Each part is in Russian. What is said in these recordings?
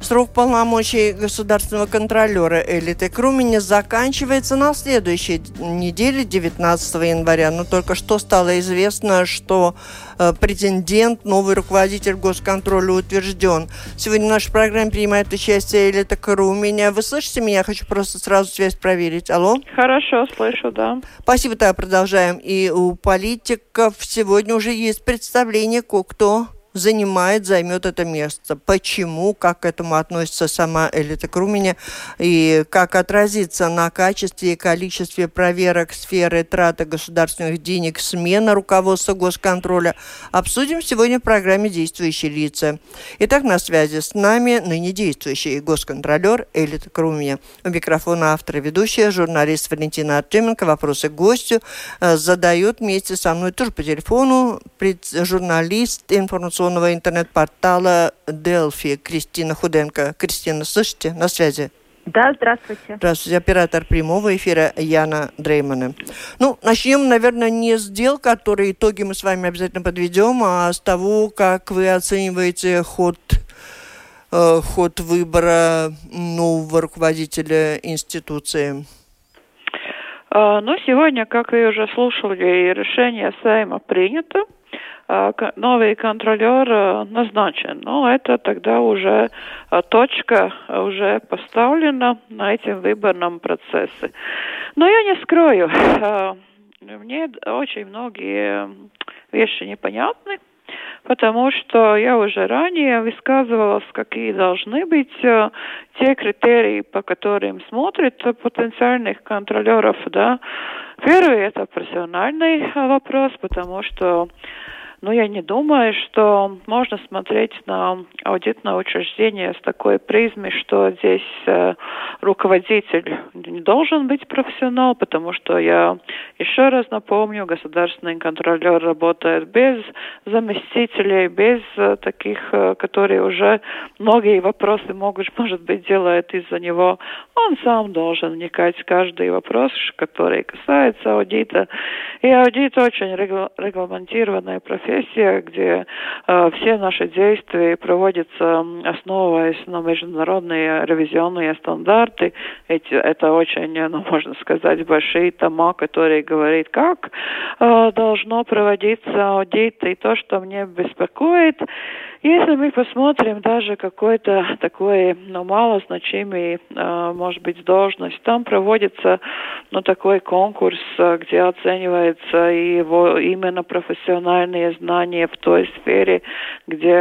Срок полномочий государственного контролера Элиты Круменя заканчивается на следующей неделе, 19 января. Но только что стало известно, что э, претендент, новый руководитель госконтроля утвержден. Сегодня в нашей программе принимает участие Элита Круменя. Вы слышите меня? Хочу просто сразу связь проверить. Алло? Хорошо, слышу, да. Спасибо, тогда продолжаем. И у политиков сегодня уже есть представление, кто занимает, займет это место. Почему, как к этому относится сама Элита Круменя и как отразится на качестве и количестве проверок сферы траты государственных денег смена руководства госконтроля, обсудим сегодня в программе «Действующие лица». Итак, на связи с нами ныне действующий госконтролер Элита Круменя. У микрофона автор и ведущая, журналист Валентина Артеменко. Вопросы гостю э, задает вместе со мной тоже по телефону журналист информационного информационного интернет-портала Делфи Кристина Худенко. Кристина, слышите? На связи. Да, здравствуйте. Здравствуйте. Оператор прямого эфира Яна Дреймана. Ну, начнем, наверное, не с дел, которые итоги мы с вами обязательно подведем, а с того, как вы оцениваете ход э, ход выбора нового руководителя институции. А, ну, сегодня, как вы уже слушали, решение Сайма принято. А, новый контролер э, назначен. Но это тогда уже э, точка уже поставлена на этом выборном процессе. Но я не скрою, э, мне очень многие вещи непонятны, потому что я уже ранее высказывалась, какие должны быть те критерии, по которым смотрят потенциальных контролеров, да. Первый это профессиональный вопрос, потому что но я не думаю, что можно смотреть на аудитное учреждение с такой призмой, что здесь э, руководитель не должен быть профессионал, потому что я еще раз напомню, государственный контролер работает без заместителей, без э, таких, э, которые уже многие вопросы могут, может быть, делают из-за него. Он сам должен вникать в каждый вопрос, который касается аудита. И аудит очень регламентированная профессия профессия, где э, все наши действия проводятся, основываясь на международные ревизионные стандарты. Эти, это очень, ну, можно сказать, большие тома, которые говорят, как э, должно проводиться аудит. И то, что мне беспокоит, если мы посмотрим даже какой-то такой, ну, малозначимый, э, может быть, должность, там проводится, ну, такой конкурс, э, где оценивается его именно профессиональные знания в той сфере, где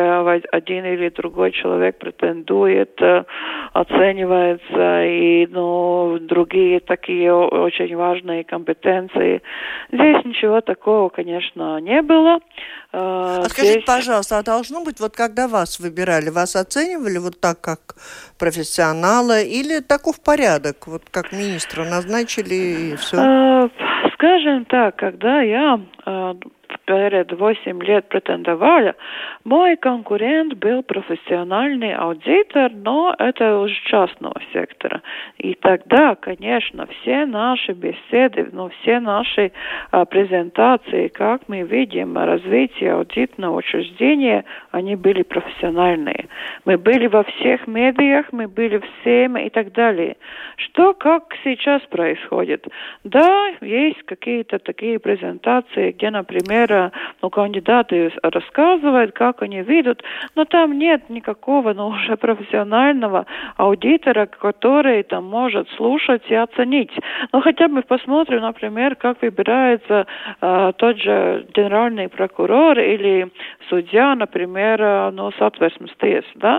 один или другой человек претендует, э, оценивается, и, ну, другие такие очень важные компетенции. Здесь ничего такого, конечно, не было. А скажите, Здесь... пожалуйста, а должно быть, вот когда вас выбирали, вас оценивали вот так, как профессионала, или таков порядок, вот как министра назначили и все? А, скажем так, когда я а, перед 8 лет претендовали, мой конкурент был профессиональный аудитор, но это уже частного сектора. И тогда, конечно, все наши беседы, ну, все наши а, презентации, как мы видим развитие аудитного учреждения, они были профессиональные. Мы были во всех медиах, мы были всем и так далее. Что, как сейчас происходит? Да, есть какие-то такие презентации, где, например, ну, кандидаты рассказывают, как они видят, но там нет никакого, ну, уже профессионального аудитора, который там может слушать и оценить. Ну, хотя бы посмотрим, например, как выбирается э, тот же генеральный прокурор или судья, например, э, ну, соответственно, да,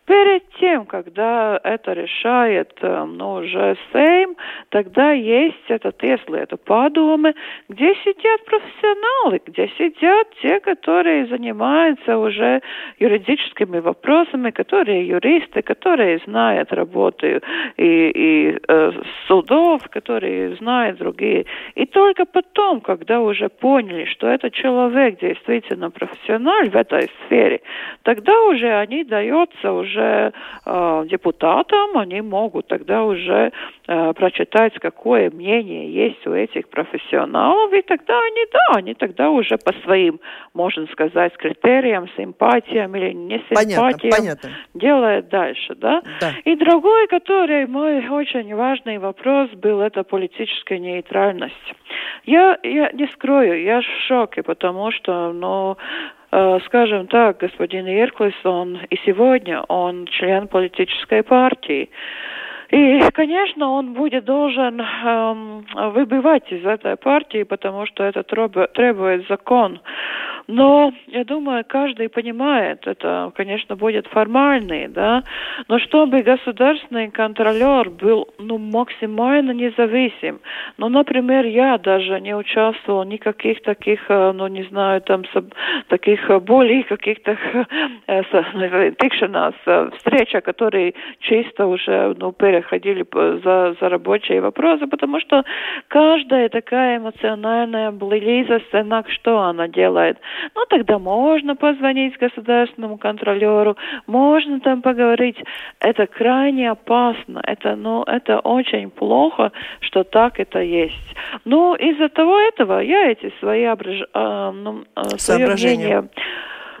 Перед тем, когда это решает э, ну, уже Сейм, тогда есть этот это падумы, где сидят профессионалы, где сидят те, которые занимаются уже юридическими вопросами, которые юристы, которые знают работу и, и э, судов, которые знают другие. И только потом, когда уже поняли, что этот человек действительно профессионал в этой сфере, тогда уже они даются уже уже э, депутатам, они могут тогда уже э, прочитать, какое мнение есть у этих профессионалов, и тогда они, да, они тогда уже по своим, можно сказать, критериям, симпатиям или не симпатиям понятно, понятно. делают дальше, да? да. И другой, который мой очень важный вопрос был, это политическая нейтральность. Я, я не скрою, я в шоке, потому что, ну, скажем так, господин Ирклис, он и сегодня, он член политической партии. И, конечно, он будет должен эм, выбивать из этой партии, потому что это требует закон. Но, я думаю, каждый понимает, это, конечно, будет формальный, да, но чтобы государственный контролер был, ну, максимально независим. Ну, например, я даже не участвовал в никаких таких, э, ну, не знаю, там, таких более каких-то э, тикшенас, э, встреча, которые чисто уже, ну, переходили за, за рабочие вопросы, потому что каждая такая эмоциональная близость, она что она делает? Ну тогда можно позвонить государственному контролеру, можно там поговорить. Это крайне опасно, это, ну, это очень плохо, что так это есть. Ну, из-за того этого я эти свои ображ... э, ну, э, мнение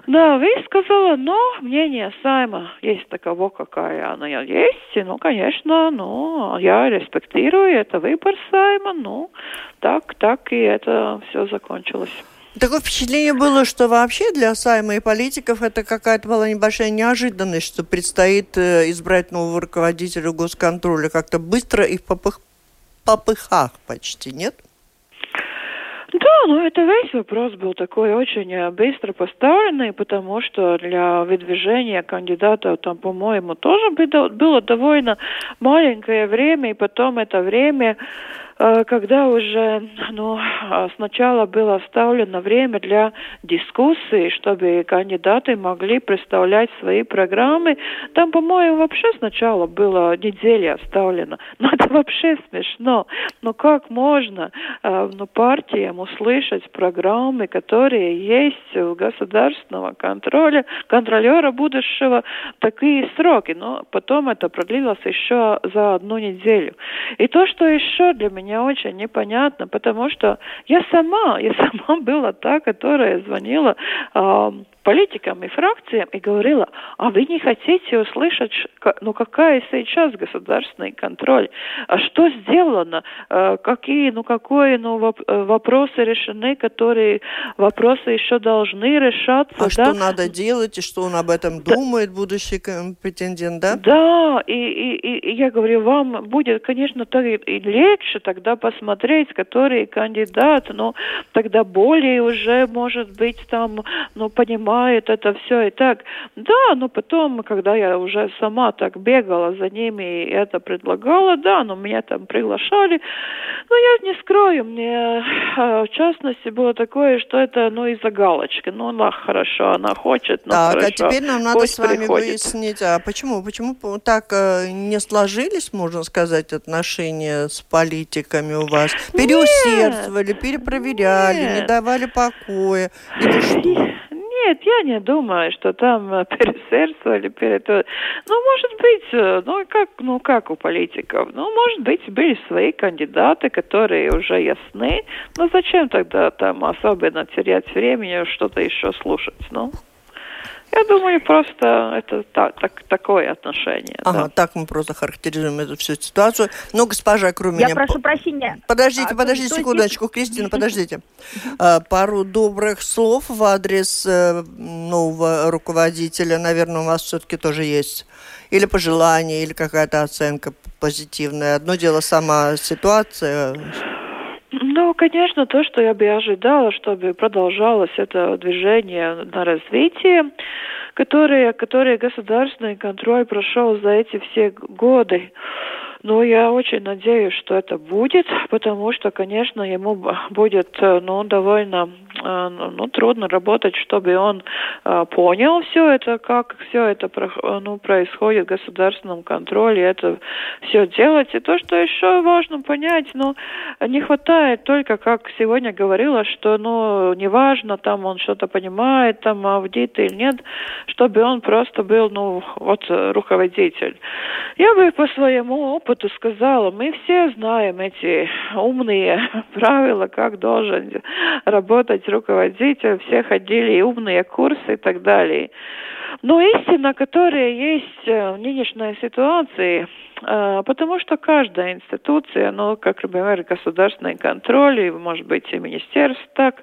да, высказала, но мнение Сайма есть таково, какая она есть. Ну, конечно, ну, я респектирую, это выбор Сайма, ну, так, так и это все закончилось. Такое впечатление было, что вообще для Сайма и политиков это какая-то была небольшая неожиданность, что предстоит э, избрать нового руководителя госконтроля как-то быстро и в попых... попыхах почти, нет? Да, ну это весь вопрос был такой очень э, быстро поставленный, потому что для выдвижения кандидата там, по-моему, тоже было довольно маленькое время, и потом это время когда уже ну, сначала было оставлено время для дискуссии, чтобы кандидаты могли представлять свои программы. Там, по-моему, вообще сначала было неделя оставлено. Но ну, это вообще смешно. Но как можно э, ну, партиям услышать программы, которые есть у государственного контроля, контролера будущего, такие сроки. Но потом это продлилось еще за одну неделю. И то, что еще для меня меня очень непонятно, потому что я сама, я сама была та, которая звонила э, политикам и фракциям и говорила, а вы не хотите услышать, ну какая сейчас государственный контроль, а что сделано, а, какие, ну какое, ну э, вопросы решены, которые вопросы еще должны решаться. А да? что надо делать и что он об этом да. думает, будущий претендент, да? Да, и, и, и я говорю, вам будет, конечно, так и легче тогда посмотреть, который кандидат, но тогда более уже, может быть, там, ну, понимать, понимает это все и так. Да, но потом, когда я уже сама так бегала за ними и это предлагала, да, но меня там приглашали. Но я не скрою, мне э, в частности было такое, что это, ну, из-за галочки. Ну, она хорошо, она хочет, ну, так, хорошо. а теперь нам надо Пусть с вами приходит. выяснить, а почему, почему так э, не сложились, можно сказать, отношения с политиками у вас? Переусердствовали, перепроверяли, не Нет. давали покоя или что? Нет, я не думаю, что там э, пересердствовали перед... э, Ну, может быть, э, ну как, ну как у политиков? Ну, может быть, были свои кандидаты, которые уже ясны. Но зачем тогда там особенно терять времени, что-то еще слушать? Ну, я думаю, просто это та- так, такое отношение. Ага, да. так мы просто характеризуем эту всю ситуацию. Ну, госпожа Круменя... Я прошу прощения. Подождите, А, подождите секундочку, Кристина, подождите. А, Пару добрых слов в адрес э, нового руководителя, наверное, у вас все-таки тоже есть. Или пожелание, или какая-то оценка позитивная. Одно дело сама ситуация. Ну, конечно, то, что я бы ожидала, чтобы продолжалось это движение на развитие, которое, которое государственный контроль прошел за эти все годы. Но я очень надеюсь, что это будет, потому что, конечно, ему будет э, ну, довольно э, ну, трудно работать, чтобы он э, понял все это, как все это про- ну, происходит в государственном контроле, это все делать. И то, что еще важно понять, ну, не хватает только, как сегодня говорила, что, ну, неважно, там он что-то понимает, там аудит или нет, чтобы он просто был, ну, вот руководитель. Я бы по своему опыту сказала, мы все знаем эти умные правила, как должен работать руководитель, все ходили и умные курсы и так далее. Но истина, которая есть э, в нынешней ситуации, потому что каждая институция, ну, как, например, государственный контроль, и, может быть, и министерство, так,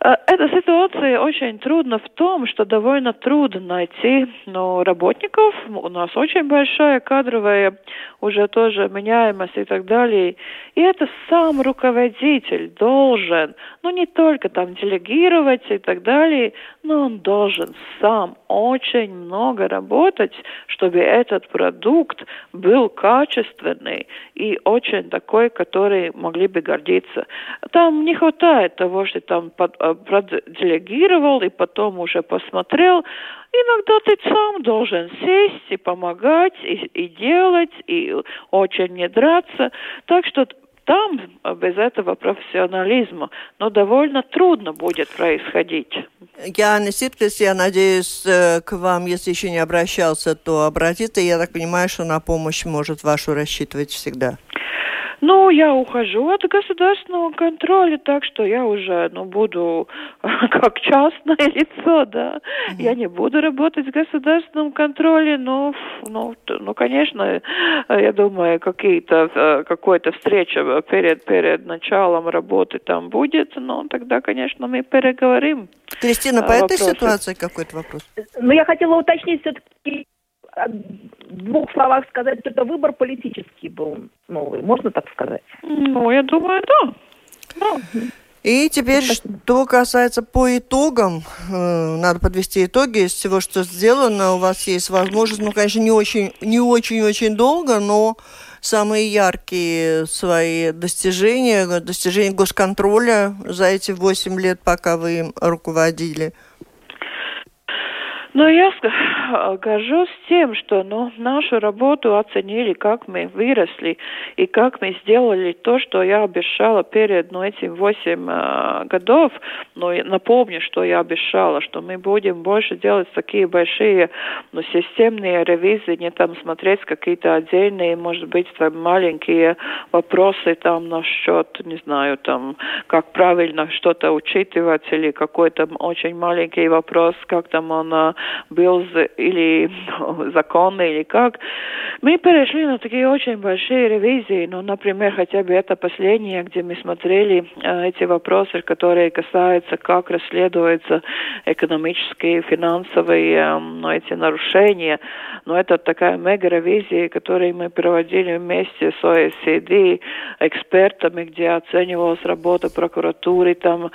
э, эта ситуация очень трудна в том, что довольно трудно найти ну, работников. У нас очень большая кадровая уже тоже меняемость и так далее. И это сам руководитель должен, ну не только там делегировать и так далее, но он должен сам очень много работать, чтобы этот продукт был качественный и очень такой, который могли бы гордиться. Там не хватает того, что там э, проделегировал и потом уже посмотрел. Иногда ты сам должен сесть и помогать, и, и делать, и очень не драться. Так что там э, без этого профессионализма, но довольно трудно будет происходить. Яна Ситкис, я надеюсь, э, к вам, если еще не обращался, то обратится. Я так понимаю, что на помощь может вашу рассчитывать всегда. Ну, я ухожу от государственного контроля, так что я уже, ну, буду как частное лицо, да. Я не буду работать в государственном контроле, но, ну, ну, конечно, э, я думаю, какие-то, э, какой-то встреча перед, перед началом работы там будет, но тогда, конечно, мы переговорим. Кристина, по А, этой вопросы? ситуации какой-то вопрос? Но я хотела уточнить все-таки в двух словах сказать, что это выбор политический был новый, можно так сказать? Ну, я думаю, да. Да. И теперь, что касается по итогам, э, надо подвести итоги из всего, что сделано. У вас есть возможность, ну, конечно, не очень, не очень-очень долго, но самые яркие свои достижения, достижения госконтроля за эти 8 лет, пока вы им руководили. Но я ск- горжусь тем, что ну, нашу работу оценили, как мы выросли и как мы сделали то, что я обещала перед ну, этим восемь э, годов. Но я напомню, что я обещала, что мы будем больше делать такие большие ну, системные ревизии, не там смотреть какие-то отдельные, может быть, там маленькие вопросы там насчет, не знаю, там, как правильно что-то учитывать или какой-то очень маленький вопрос, как там он был или законный, или как. Мы перешли на такие очень большие ревизии, ну, например, хотя бы это последнее, где мы смотрели эти вопросы, которые касаются, как расследуются экономические, финансовые, ну, эти нарушения. Но это такая мега-ревизия, которую мы проводили вместе с OECD, экспертами, где оценивалась работа прокуратуры, там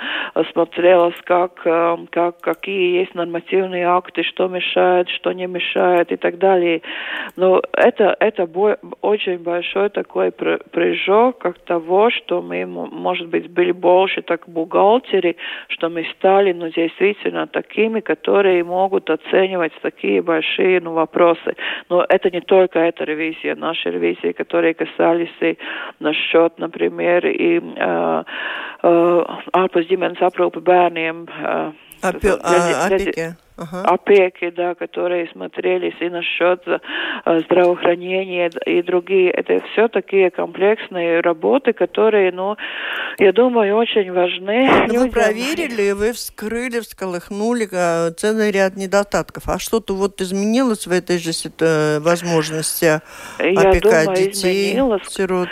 смотрелось, как, как, какие есть нормативные акты, что мешает, что не мешает и так далее. Но это, это бо- очень большой такой прыжок как того, что мы, может быть, были больше так бухгалтеры, что мы стали, ну, действительно такими, которые могут оценивать такие большие, ну, вопросы. Но это не только эта ревизия, наши ревизии, которые касались и насчет, например, и э, э, ārpus ģimenes aprūpe bērniem. Uh, Опе, а, опеки. Ага. опеки, да, которые смотрелись и насчет здравоохранения и другие. Это все такие комплексные работы, которые, ну, я думаю, очень важны. Но вы проверили, вы вскрыли, всколыхнули целый ряд недостатков. А что-то вот изменилось в этой же возможности я опекать думаю, детей, изменилось. сирот?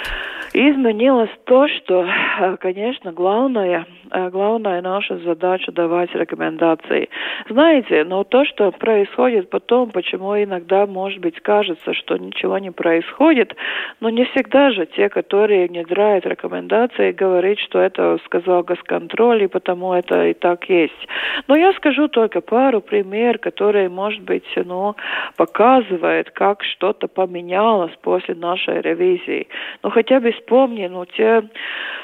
Изменилось то, что, э, конечно, главное, э, главная наша задача давать рекомендации. Знаете, но то, что происходит потом, почему иногда, может быть, кажется, что ничего не происходит, но не всегда же те, которые внедряют рекомендации, говорят, что это сказал госконтроль, и потому это и так есть. Но я скажу только пару пример, которые, может быть, ну, показывают, как что-то поменялось после нашей ревизии. Ну, хотя бы вспомни, ну, те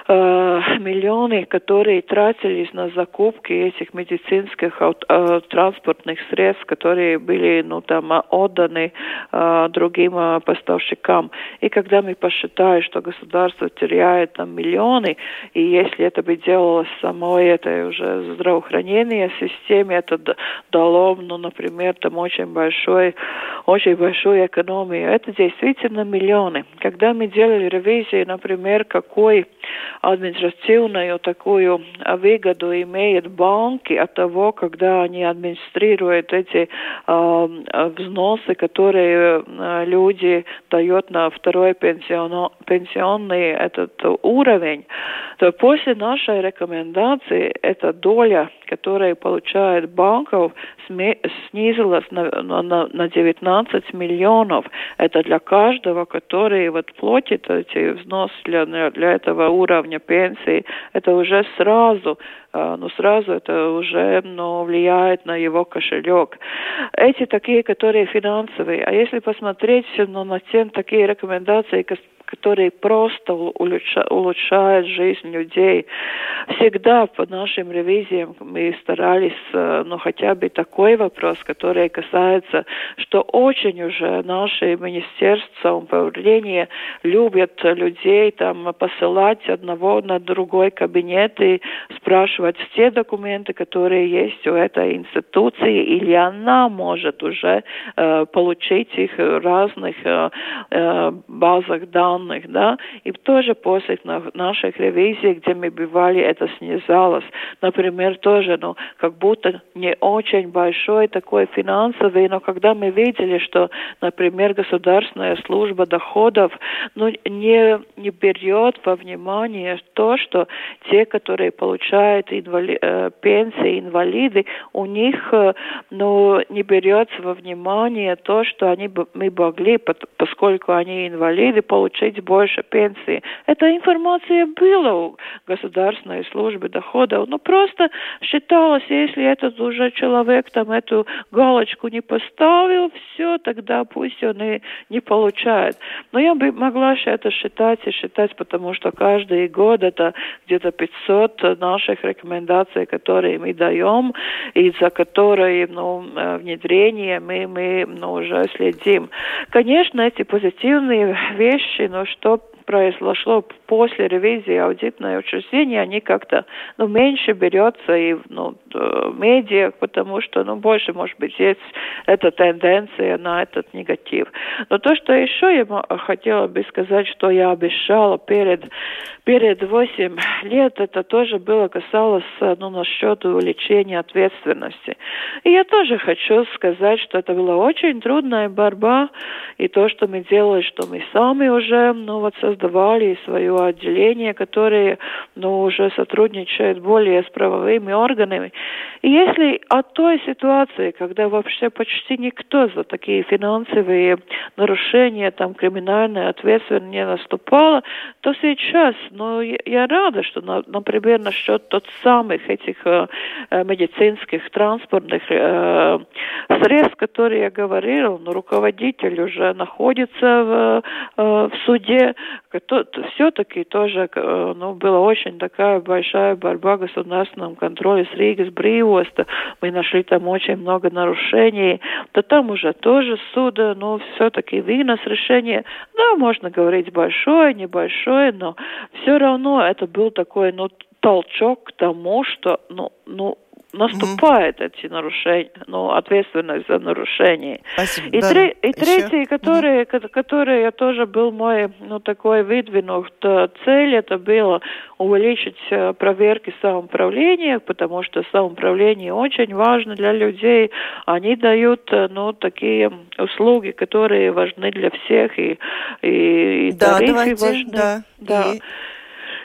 э, миллионы, которые тратились на закупки этих медицинских э, транспортных средств, которые были, ну, там, отданы э, другим э, поставщикам. И когда мы посчитаем, что государство теряет там миллионы, и если это бы делалось самой этой уже здравоохранение системе, это дало, ну, например, там очень большой, очень большую экономию. Это действительно миллионы. Когда мы делали ревизию например, какой административную такую выгоду имеют банки от того, когда они администрируют эти э, взносы, которые э, люди дают на второй пенсион, пенсионный этот уровень, то после нашей рекомендации эта доля, которая получает банков, снизилась на, на, на 19 миллионов. Это для каждого, который вот платит эти взносы для, для этого уровня пенсии, это уже сразу, а, ну сразу это уже ну, влияет на его кошелек. Эти такие, которые финансовые. А если посмотреть ну, на те такие рекомендации, которые просто улучшают жизнь людей. Всегда по нашим ревизиям мы старались, э, ну, хотя бы такой вопрос, который касается, что очень уже наши министерства, управления любят людей там посылать одного на другой кабинет и спрашивать все документы, которые есть у этой институции, или она может уже э, получить их в разных э, э, базах данных данных, да, и тоже после наших ревизий, где мы бывали, это снизалось. Например, тоже, ну, как будто не очень большой такой финансовый, но когда мы видели, что, например, государственная служба доходов, ну, не, не берет во внимание то, что те, которые получают инвали, э, пенсии, инвалиды, у них, э, ну, не берется во внимание то, что они, мы могли, поскольку они инвалиды, получить получить больше пенсии. Эта информация была у государственной службы доходов, но просто считалось, если этот уже человек там эту галочку не поставил, все, тогда пусть он и не получает. Но я бы могла это считать и считать, потому что каждый год это где-то 500 наших рекомендаций, которые мы даем, и за которые ну, э, внедрение мы, мы ну, уже следим. Конечно, эти позитивные вещи, но что произошло после ревизии аудитное учреждение, они как-то ну, меньше берется и ну, медиа, потому что ну, больше, может быть, есть эта тенденция на этот негатив. Но то, что еще я хотела бы сказать, что я обещала перед, перед 8 лет, это тоже было касалось ну, насчет увеличения ответственности. И я тоже хочу сказать, что это была очень трудная борьба, и то, что мы делали, что мы сами уже ну, вот создавали свое отделение, которое ну, уже сотрудничает более с правовыми органами. И если от той ситуации, когда вообще почти никто за такие финансовые нарушения, там, криминальная ответственность не наступала, то сейчас, ну, я рада, что, например, насчет тот самых этих э, э, медицинских транспортных э, средств, которые я говорил, ну, руководитель уже находится в, в суде, все-таки тоже, э, ну, была очень такая большая борьба государственном контроле с Ригой, с Бриоста. Мы нашли там очень много нарушений. Да там уже тоже суда, но все-таки вынос решение, да, можно говорить большое, небольшое, но все равно это был такой, ну, толчок к тому, что, ну, ну, наступает mm-hmm. эти нарушения, ну, ответственность за нарушение. Спасибо. И, да, три, и еще? третий, который, mm-hmm. который тоже был мой, ну, такой выдвинут э, цель, это было увеличить э, проверки самоуправления, потому что самоуправление очень важно для людей. Они дают, э, ну, такие услуги, которые важны для всех, и, и, и да, тарифы давайте, важны. Да, да. И...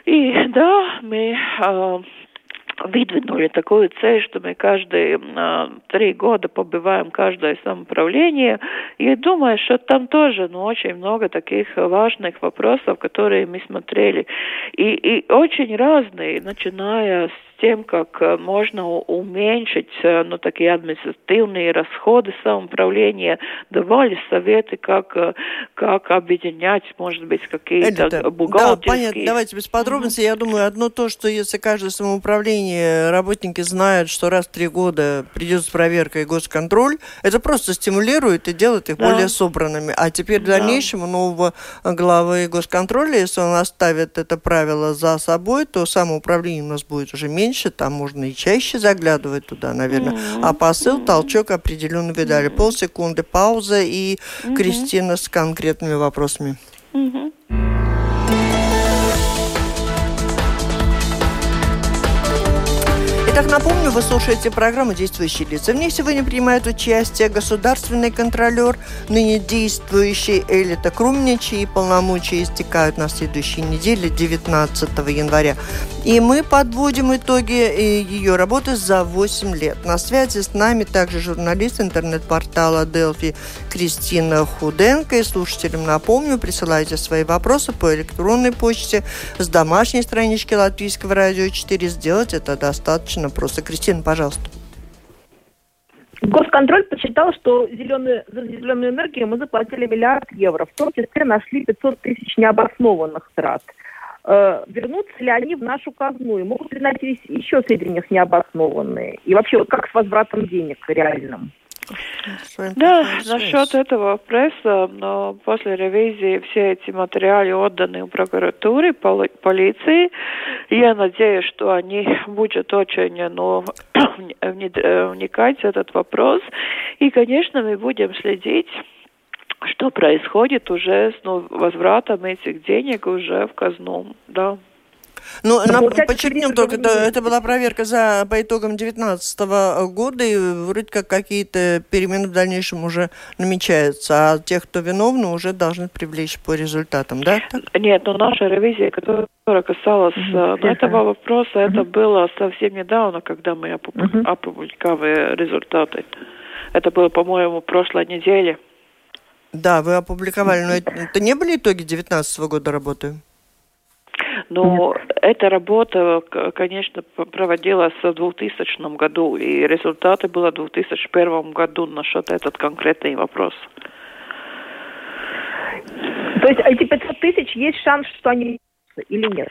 И да, мы э, выдвинули такую цель, что мы каждые э, три года побываем каждое самоуправление. И думаю, что там тоже ну, очень много таких важных вопросов, которые мы смотрели. И, и очень разные, начиная с тем, как э, можно уменьшить э, ну, такие административные расходы самоуправления, давали советы, как, э, как объединять, может быть, какие-то бухгалтерские... Да, понятно. Давайте без подробностей. Mm-hmm. Я думаю, одно то, что если каждое самоуправление, работники знают, что раз в три года придется проверка и госконтроль, это просто стимулирует и делает их да. более собранными. А теперь в дальнейшем у нового главы госконтроля, если он оставит это правило за собой, то самоуправление у нас будет уже меньше меньше, там можно и чаще заглядывать туда, наверное. Mm-hmm. А посыл, mm-hmm. толчок определенно видали. Mm-hmm. Полсекунды пауза и mm-hmm. Кристина с конкретными вопросами. Mm-hmm. Итак, напомню, вы слушаете программу «Действующие лица». В ней сегодня принимают участие государственный контролер, ныне действующий Элита Крумня, чьи полномочия истекают на следующей неделе, 19 января. И мы подводим итоги э, ее работы за 8 лет. На связи с нами также журналист интернет-портала Delphi Кристина Худенко. И слушателям напомню, присылайте свои вопросы по электронной почте с домашней странички Латвийского радио 4. Сделать это достаточно просто. Кристина, пожалуйста. Госконтроль посчитал, что зеленую, за зеленую энергию мы заплатили миллиард евро. В том числе нашли 500 тысяч необоснованных трат. Э, вернутся ли они в нашу казну? И могут ли найти еще среди них необоснованные? И вообще, как с возвратом денег реальным? Да, насчет этого пресса, но после ревизии все эти материалы отданы прокуратуре, поли, полиции. Я надеюсь, что они будут очень ну, вникать в этот вопрос. И, конечно, мы будем следить что происходит уже с ну, возвратом этих денег уже в казну, да. Ну, нам подчеркнем только, это, это была проверка за, по итогам 2019 года, и вроде как какие-то перемены в дальнейшем уже намечаются, а тех, кто виновны, уже должны привлечь по результатам, да? Так? Нет, но наша ревизия, которая касалась mm-hmm. этого вопроса, mm-hmm. это было совсем недавно, когда мы опубликовали mm-hmm. результаты. Это было, по-моему, прошлой неделе. Да, вы опубликовали, но это, это не были итоги 2019 года работы? Но Нет. эта работа, конечно, проводилась в 2000 году, и результаты были в 2001 году насчет этот конкретный вопрос. То есть эти 500 тысяч есть шанс, что они или нет?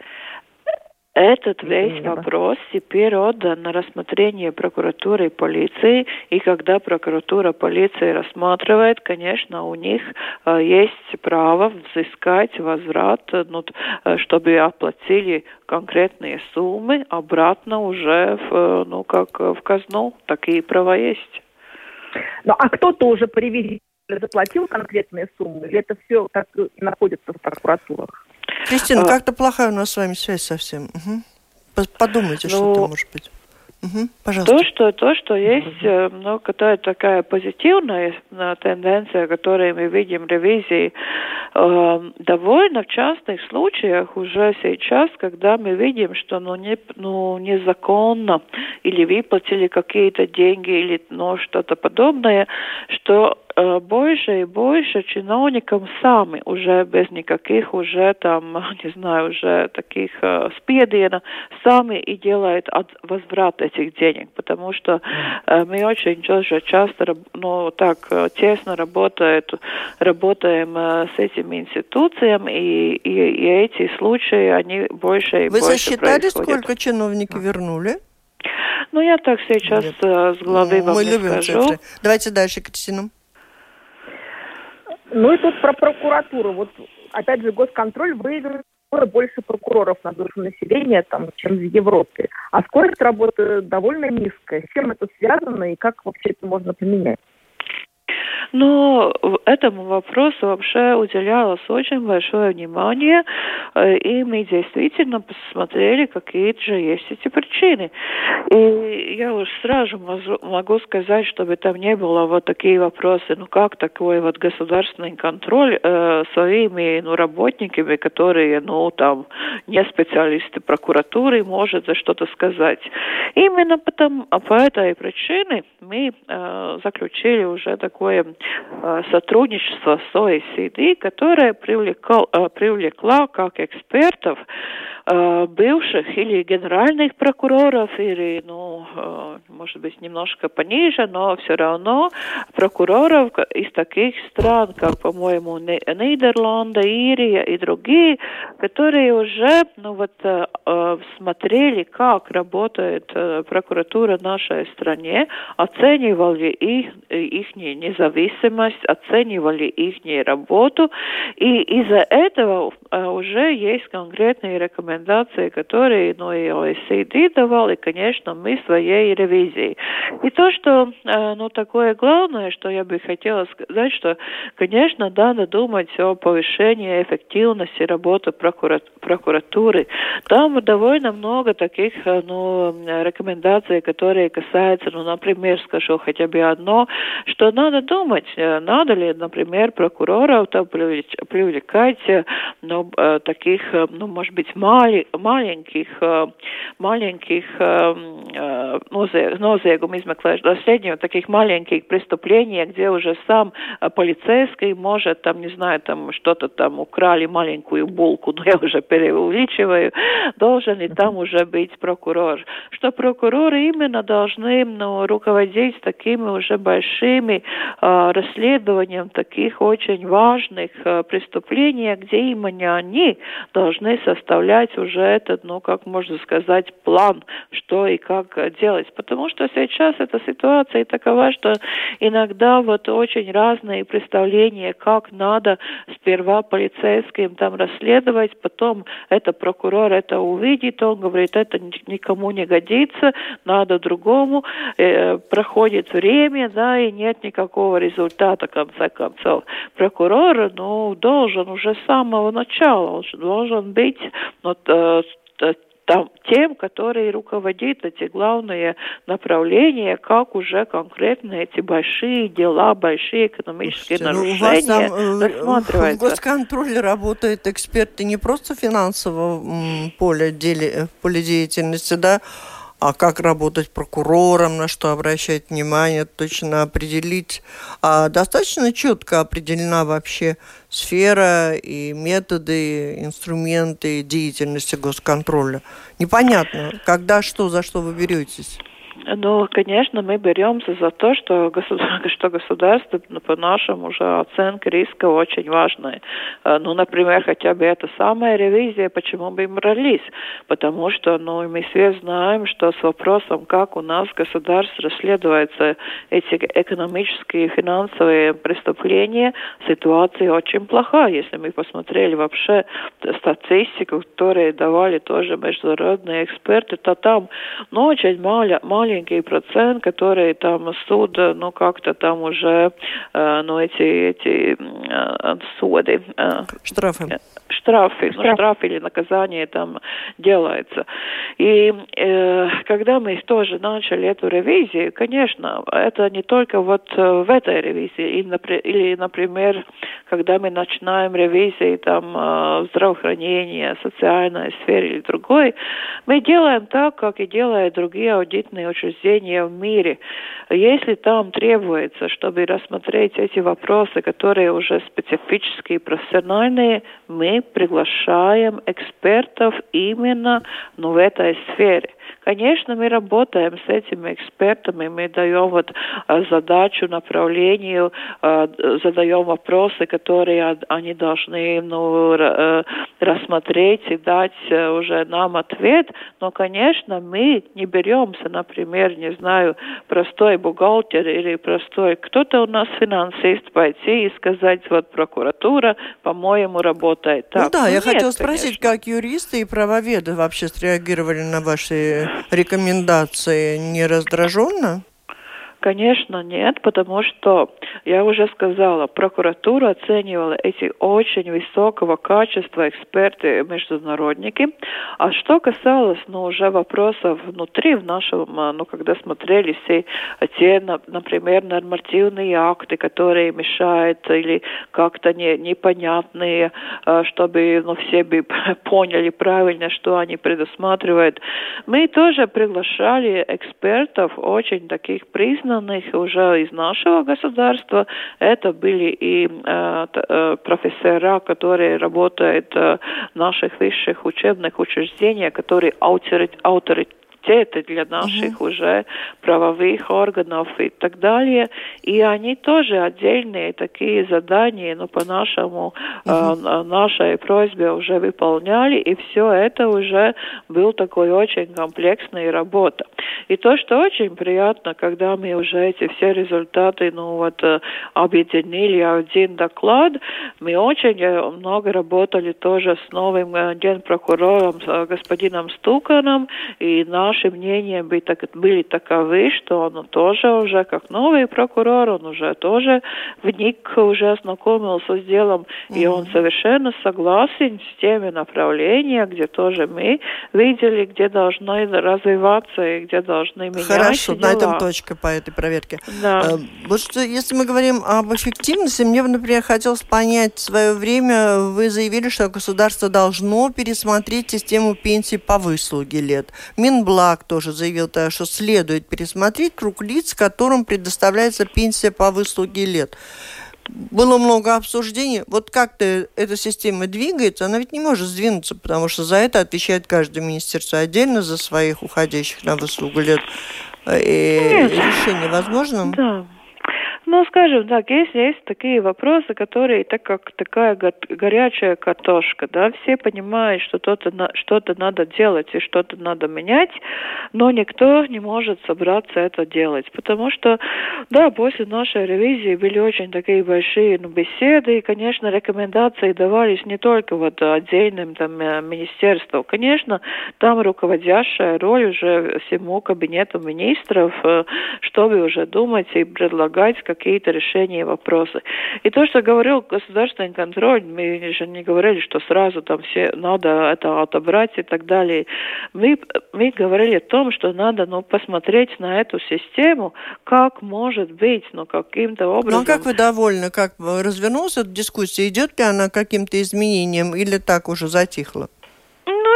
Этот весь вопрос теперь отдан на рассмотрение прокуратуры и полиции, и когда прокуратура полиции рассматривает, конечно, у них э, есть право взыскать возврат, э, ну, э, чтобы оплатили конкретные суммы обратно уже в, э, ну, как в казну. Такие права есть. Ну, а кто-то уже при заплатил конкретные суммы, или это все так и находится в прокуратурах? Кристина, а... как-то плохая у нас с вами связь совсем. Угу. Подумайте, ну, что это может быть. Угу, пожалуйста. То, что, то, что есть, угу. ну, которая такая позитивная э, тенденция, которую мы видим в ревизии, э, довольно в частных случаях уже сейчас, когда мы видим, что ну, не, ну, незаконно или выплатили какие-то деньги или ну, что-то подобное, что больше и больше чиновникам сами уже без никаких уже там, не знаю, уже таких э, спиедина, сами и делают от, возврат этих денег, потому что э, мы очень тоже часто, ну, так э, тесно работает, работаем э, с этими институциями, и, и, и эти случаи, они больше и Вы больше Вы сосчитали, происходят. сколько чиновники вернули? Ну, я так сейчас Нет. э, с головы ну, вам Мы не любим скажу. Цифры. Давайте дальше, Кристина. Ну и тут про прокуратуру. Вот опять же, госконтроль выигрывает больше прокуроров на душу населения, там, чем в Европе. А скорость работы довольно низкая. С чем это связано и как вообще это можно поменять? Но этому вопросу вообще уделялось очень большое внимание, э, и мы действительно посмотрели, какие же есть эти причины. И я уж сразу могу сказать, чтобы там не было вот такие вопросы, ну как такой вот государственный контроль э, своими ну, работниками, которые, ну там, не специалисты прокуратуры, может за что-то сказать. Именно потому, по этой причине мы э, заключили уже такое сотрудничество с OECD, которое привлекал, э, привлекла как экспертов Э, бывших или генеральных прокуроров, или, ну, э, может быть, немножко пониже, но все равно прокуроров из таких стран, как, по-моему, Нидерланды, Ирия и другие, которые уже, ну, вот, э, смотрели, как работает прокуратура в нашей стране, оценивали их, их независимость, оценивали их работу, и из-за этого уже есть конкретные рекомендации, которые ну, и OECD давал, и, конечно, мы своей ревизией. И то, что э, ну, такое главное, что я бы хотела сказать, что, конечно, надо думать о повышении эффективности работы прокуратуры. Там довольно много таких э, ну, рекомендаций, которые касаются, ну, например, скажу хотя бы одно, что надо думать, э, надо ли, например, прокуроров там привлекать ну, таких, ну, может быть, мало маленьких, э, маленьких nozieguma измеклēšanas, среднего таких маленьких преступлений, где уже сам э, полицейский может, там, не знаю, там что-то там украли маленькую булку, но я уже преувеличиваю, должен ли там уже быть прокурор. Что прокуроры именно должны ну, руководить такими уже большими э, расследованием таких очень важных э, преступлений, где именно они должны составлять уже этот, ну, как можно сказать, план, что и как делать. Потому что сейчас эта ситуация такова, что иногда вот очень разные представления, как надо сперва полицейским там расследовать, потом это прокурор это увидит, он говорит, это никому не годится, надо другому, э, проходит время, да, и нет никакого результата, в конце концов. Прокурор, ну, должен уже с самого начала, он должен быть вот, э, там, тем, которые руководят эти главные направления, как уже конкретно эти большие дела, большие экономические Слушайте, нарушения ну, у вас там, рассматриваются. В госконтроле работают эксперты не просто финансового поля, деле, поля деятельности, да, а как работать прокурором, на что обращать внимание, точно определить. А достаточно четко определена вообще сфера и методы, инструменты деятельности госконтроля. Непонятно, когда, что, за что вы беретесь. Ну, конечно, мы беремся за то, что, государ... что государство, ну, по нашему уже оценка риска очень важная. Э, ну, например, хотя бы эта самая ревизия, почему бы им брались? Потому что, ну, мы все знаем, что с вопросом, как у нас в государстве расследуются эти экономические и финансовые преступления, ситуация очень плоха. Если мы посмотрели вообще статистику, которую давали тоже международные эксперты, то там, ну, очень мало, маленький маленький процент, который там суд, ну, как-то там уже, э, ну, эти, эти э, суды. Э, штрафы. Штрафы, ну, штраф или наказание там делается. И э, когда мы тоже начали эту ревизию, конечно, это не только вот в этой ревизии, или, например, когда мы начинаем ревизии там здравоохранения, социальной сфере или другой, мы делаем так, как и делают другие аудитные учреждения в мире. Если там требуется, чтобы рассмотреть эти вопросы, которые уже специфические, профессиональные, мы приглашаем экспертов именно ну, в этой сфере. Конечно, мы работаем с этими экспертами, мы даем вот э, задачу, направлению, э, задаем вопросы, которые они должны ну, э, рассмотреть и дать уже нам ответ. Но, конечно, мы не беремся, например, не знаю, простой бухгалтер или простой кто-то у нас финансист пойти и сказать, вот прокуратура, по-моему, работает так. Ну да, ну, я хотела спросить, как юристы и правоведы вообще среагировали на ваши рекомендации не раздраженно? Конечно, нет, потому что, я уже сказала, прокуратура оценивала эти очень высокого качества эксперты международники. А что касалось, ну, уже вопросов внутри в нашем, ну, когда смотрели все те, например, нормативные акты, которые мешают или как-то не, непонятные, а, чтобы, ну, все бы поняли правильно, что они предусматривают. Мы тоже приглашали экспертов, очень таких признанных, признанных уже из нашего государства. Это были и э, э, профессора, которые работают э, в наших высших учебных учреждениях, которые авторитет приоритеты для наших угу. уже правовых органов и так далее. И они тоже отдельные такие задания, ну, по нашему, угу. э, нашей просьбе уже выполняли, и все это уже был такой очень комплексная работа. И то, что очень приятно, когда мы уже эти все результаты, ну, вот, э, объединили в один доклад, мы очень э, много работали тоже с новым э, генпрокурором, с господином Стуканом, и на наши мнения были, так, были таковы, что он тоже уже, как новый прокурор, он уже тоже вник, уже ознакомился с делом, mm-hmm. и он совершенно согласен с теми направлениями, где тоже мы видели, где должны развиваться и где должны менять Хорошо, дела. на этом точка по этой проверке. Да. Э, вот что, если мы говорим об эффективности, мне, например, хотелось понять, в свое время вы заявили, что государство должно пересмотреть систему пенсии по выслуге лет. Минблаг Блак тоже заявил, что следует пересмотреть круг лиц, которым предоставляется пенсия по выслуге лет. Было много обсуждений. Вот как-то эта система двигается, она ведь не может сдвинуться, потому что за это отвечает каждое министерство отдельно за своих уходящих на выслугу лет. И Нет. решение возможно? Да. Ну, скажем так, если есть такие вопросы, которые так как такая горячая картошка, да, все понимают, что что-то что надо делать и что-то надо менять, но никто не может собраться это делать, потому что, да, после нашей ревизии были очень такие большие ну, беседы, и, конечно, рекомендации давались не только вот отдельным там э, министерствам, конечно, там руководящая роль уже всему кабинету министров, э, чтобы уже думать и предлагать какие-то решения вопросы. И то, что говорил государственный контроль, мы же не говорили, что сразу там все надо это отобрать и так далее. Мы, мы говорили о том, что надо ну, посмотреть на эту систему, как может быть, ну, каким-то образом. Ну, а как вы довольны, как развернулась эта дискуссия? Идет ли она каким-то изменениям или так уже затихла?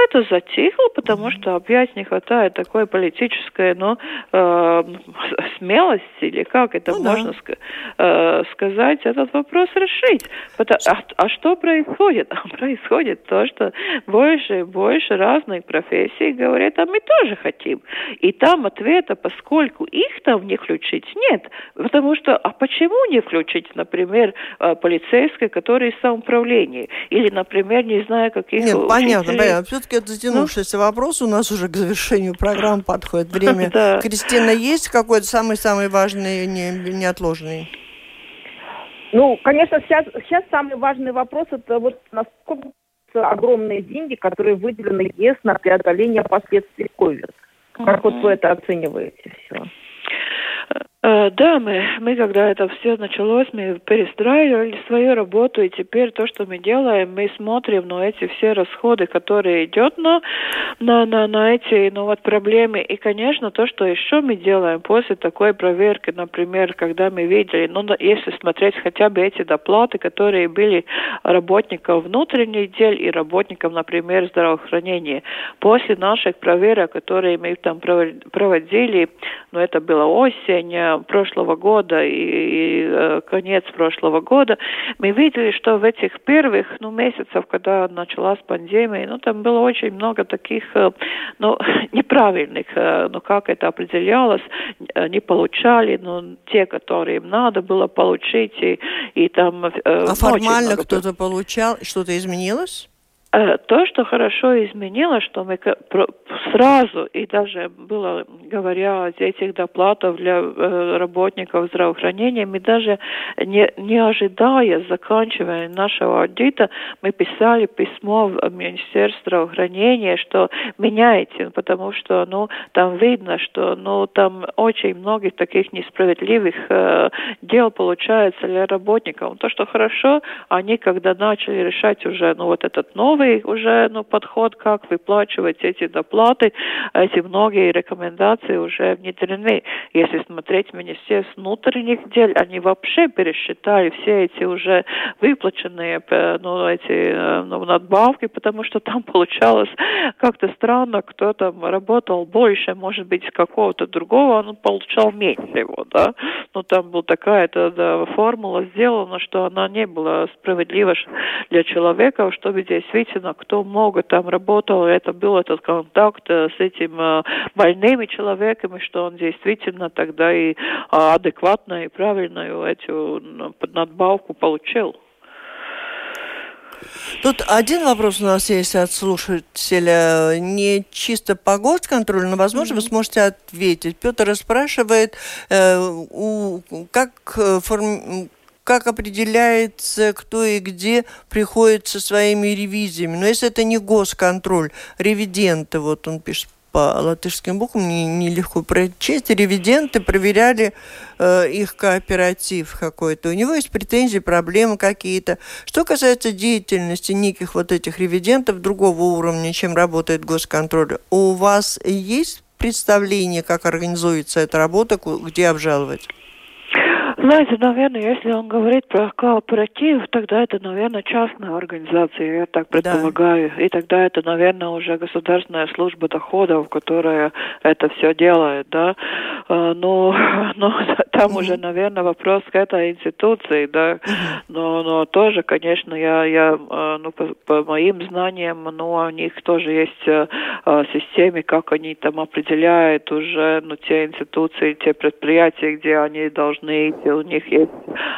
Как-то затихло, потому что опять не хватает такой политической, ну, э, смелости, или как это ну, можно да. ска- э, сказать, этот вопрос решить. Потому, а, а что происходит? А происходит то, что больше и больше разных профессий говорят, а мы тоже хотим. И там ответа, поскольку их там не включить, нет. Потому что, а почему не включить, например, э, полицейское, которые в самоуправлении? Или, например, не знаю, каких Нет, понятно, понятно. Все-таки это затянувшийся ну? вопрос. У нас уже к завершению программы подходит время. Кристина, есть какой-то самый-самый важный, не, неотложный? Ну, конечно, сейчас, сейчас самый важный вопрос это вот насколько огромные деньги, которые выделены ЕС на преодоление последствий COVID. Как вот вы это оцениваете все? Э, да, мы, мы, когда это все началось, мы перестраивали свою работу, и теперь то, что мы делаем, мы смотрим на эти все расходы, которые идет на, на, на, на эти ну, вот проблемы. И, конечно, то, что еще мы делаем после такой проверки, например, когда мы видели, ну, если смотреть хотя бы эти доплаты, которые были работникам внутренних дел и работникам, например, здравоохранения. После наших проверок, которые мы там проводили, ну, это было осень, прошлого года и, и э, конец прошлого года, мы видели, что в этих первых ну, месяцах, когда началась пандемия, ну, там было очень много таких э, ну, неправильных, э, ну, как это определялось, не получали, ну, те, которые им надо было получить, и, и там... А формально кто-то получал, что-то изменилось? Э, то, что хорошо изменило, что мы сразу, и даже было, говоря о этих доплатах для э, работников здравоохранения, мы даже не, не ожидая заканчивания нашего аудита, мы писали письмо в Министерство здравоохранения, что меняйте, потому что, ну, там видно, что, ну, там очень многих таких несправедливых э, дел получается для работников. То, что хорошо, они когда начали решать уже, ну, вот этот новый новый уже ну, подход, как выплачивать эти доплаты, эти многие рекомендации уже внедрены. Если смотреть Министерство внутренних дел, они вообще пересчитали все эти уже выплаченные ну, эти э, ну, надбавки, потому что там получалось как-то странно, кто там работал больше, может быть, какого-то другого, он получал меньше его, да. Но там была такая-то да, формула сделана, что она не была справедлива для человека, чтобы действительно действительно, кто много там работал, это был этот контакт э, с этим э, больными человеками, что он действительно тогда и а, адекватно и правильную эту надбавку получил. Тут один вопрос у нас есть от слушателя, не чисто по госконтролю, но, возможно, mm-hmm. вы сможете ответить. Петр спрашивает, э, у, как э, форм, как определяется, кто и где приходит со своими ревизиями. Но если это не госконтроль, ревиденты, вот он пишет по латышским буквам, нелегко не прочесть, ревиденты проверяли э, их кооператив какой-то. У него есть претензии, проблемы какие-то. Что касается деятельности неких вот этих ревидентов другого уровня, чем работает госконтроль, у вас есть представление, как организуется эта работа, где обжаловать? Знаете, наверное, если он говорит про кооператив, тогда это, наверное, частная организация, я так предполагаю. Да. И тогда это, наверное, уже государственная служба доходов, которая это все делает, да. А, но, но там mm-hmm. уже, наверное, вопрос к этой институции, да. Но, но тоже, конечно, я, я а, ну, по, по моим знаниям, ну, у них тоже есть а, системы, как они там определяют уже, ну, те институции, те предприятия, где они должны идти у них есть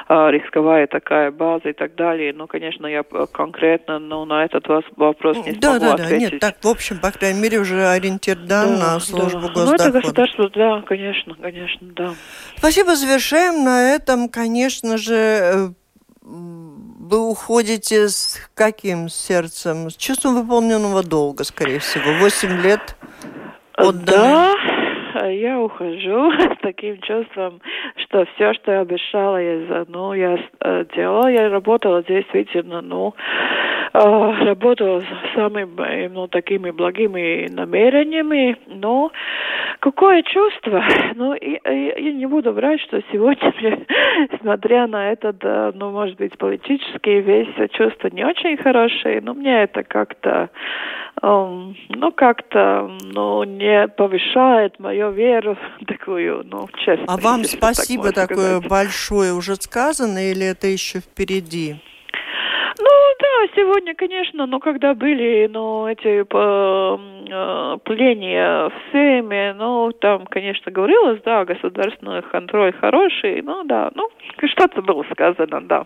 а, рисковая такая база и так далее. Но, конечно, я конкретно ну, на этот вопрос не да, смогу да, ответить. Да, нет, так, в общем, по крайней мере, уже ориентир дан да, на службу да. госдохода. Ну, это государство, да, конечно, конечно, да. Спасибо, завершаем на этом, конечно же, э, вы уходите с каким сердцем? С чувством выполненного долга, скорее всего. Восемь лет отданы. Да, я ухожу с таким чувством, что все, что я обещала, я, ну, я э, делала. Я работала действительно, ну, э, работала с самыми, ну, такими благими намерениями, но Какое чувство? Ну, и, и, я не буду врать, что сегодня, смотря на этот, ну, может быть, политический весь чувства не очень хорошие, но мне это как-то, эм, ну, как-то, ну, не повышает мою веру такую, ну, честно. А вам спасибо так такое сказать. большое уже сказано или это еще впереди? Ну да, сегодня, конечно, но когда были, ну, эти э, пления в Сейме, ну, там, конечно, говорилось, да, государственный контроль хороший, ну, да, ну, что-то было сказано, да.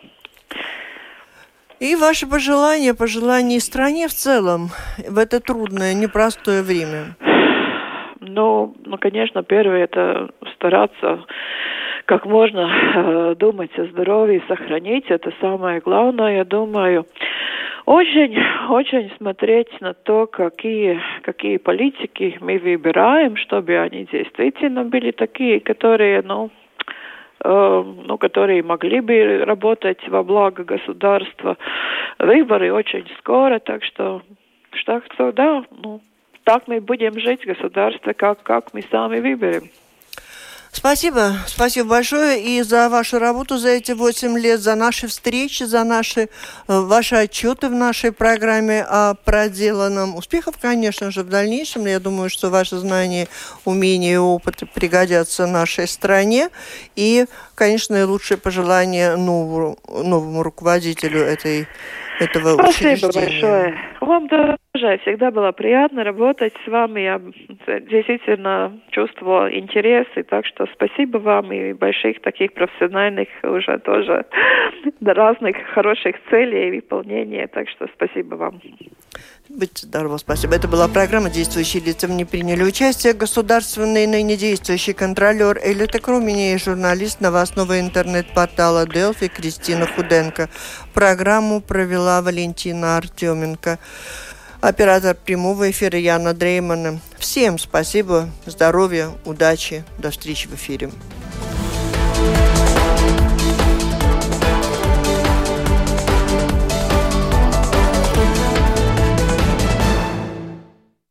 И ваши пожелания, пожелания стране в целом в это трудное, непростое время? Ну, ну, конечно, первое это стараться как можно э, думать о здоровье, сохранить, это самое главное, я думаю. Очень, очень смотреть на то, какие, какие политики мы выбираем, чтобы они действительно были такие, которые, ну, э, ну, которые могли бы работать во благо государства. Выборы очень скоро, так что, так что да, ну, так мы будем жить государство, как, как мы сами выберем. Спасибо, спасибо большое и за вашу работу за эти восемь лет, за наши встречи, за наши, э, ваши отчеты в нашей программе о проделанном. Успехов, конечно же, в дальнейшем. Я думаю, что ваши знания, умения и опыт пригодятся нашей стране. И, конечно, и лучшие пожелания новому, новому руководителю этой этого Спасибо большое. Вам тоже всегда было приятно работать с вами. Я действительно чувствовала интерес, и так что спасибо вам и больших таких профессиональных уже тоже разных хороших целей и выполнения. Так что спасибо вам. Будьте здоровы, спасибо. Это была программа «Действующие лица в ней приняли участие». Государственный ныне действующий контролер Элита Крумини и журналист новостного интернет-портала «Делфи» Кристина Худенко. Программу провела Валентина Артеменко оператор прямого эфира Яна Дреймана. Всем спасибо, здоровья, удачи, до встречи в эфире. thank you